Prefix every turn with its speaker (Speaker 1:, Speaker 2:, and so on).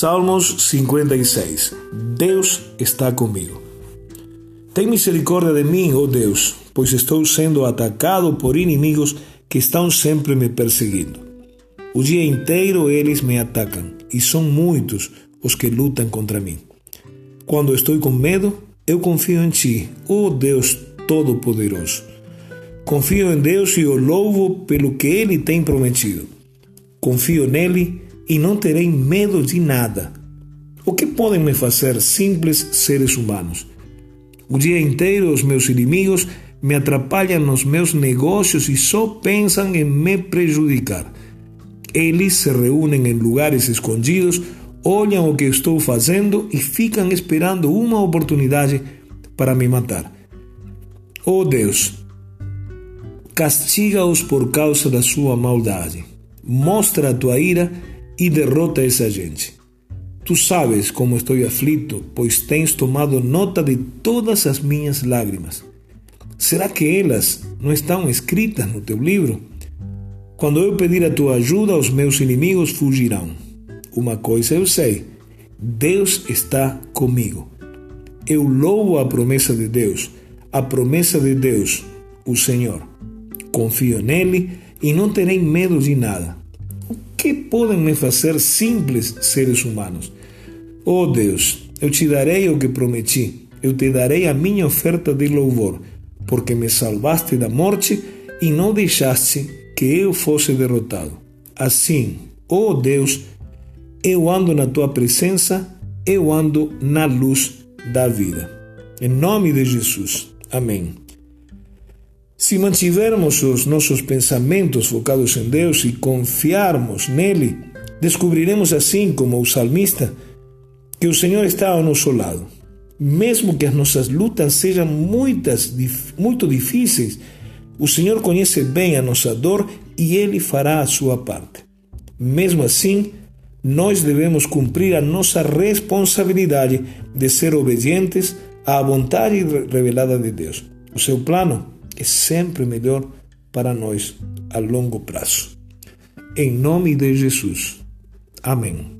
Speaker 1: Salmos 56. Deus está comigo. Tem misericórdia de mim, ó oh Deus, pois estou sendo atacado por inimigos que estão sempre me perseguindo. O dia inteiro eles me atacam, e são muitos os que lutam contra mim. Quando estou com medo, eu confio em Ti, ó oh Deus Todo-Poderoso. Confio em Deus e o louvo pelo que Ele tem prometido. Confio nele e não terei medo de nada. O que podem me fazer simples seres humanos? O dia inteiro os meus inimigos me atrapalham nos meus negócios e só pensam em me prejudicar. Eles se reúnem em lugares escondidos, olham o que estou fazendo e ficam esperando uma oportunidade para me matar. Oh Deus, castiga-os por causa da sua maldade. Mostra a tua ira e derrota essa gente. Tu sabes como estou aflito, pois tens tomado nota de todas as minhas lágrimas. Será que elas não estão escritas no teu livro? Quando eu pedir a tua ajuda, os meus inimigos fugirão. Uma coisa eu sei: Deus está comigo. Eu louvo a promessa de Deus, a promessa de Deus, o Senhor. Confio nele e não terei medo de nada que podem me fazer simples seres humanos? Oh Deus, eu te darei o que prometi, eu te darei a minha oferta de louvor, porque me salvaste da morte e não deixaste que eu fosse derrotado. Assim, oh Deus, eu ando na tua presença, eu ando na luz da vida. Em nome de Jesus. Amém. Se mantivermos os nossos pensamentos focados em Deus e confiarmos nele, descobriremos assim como o salmista que o Senhor está ao nosso lado. Mesmo que as nossas lutas sejam muitas, muito difíceis, o Senhor conhece bem a nossa dor e Ele fará a sua parte. Mesmo assim, nós devemos cumprir a nossa responsabilidade de ser obedientes à vontade revelada de Deus. O seu plano é sempre melhor para nós a longo prazo. Em nome de Jesus. Amém.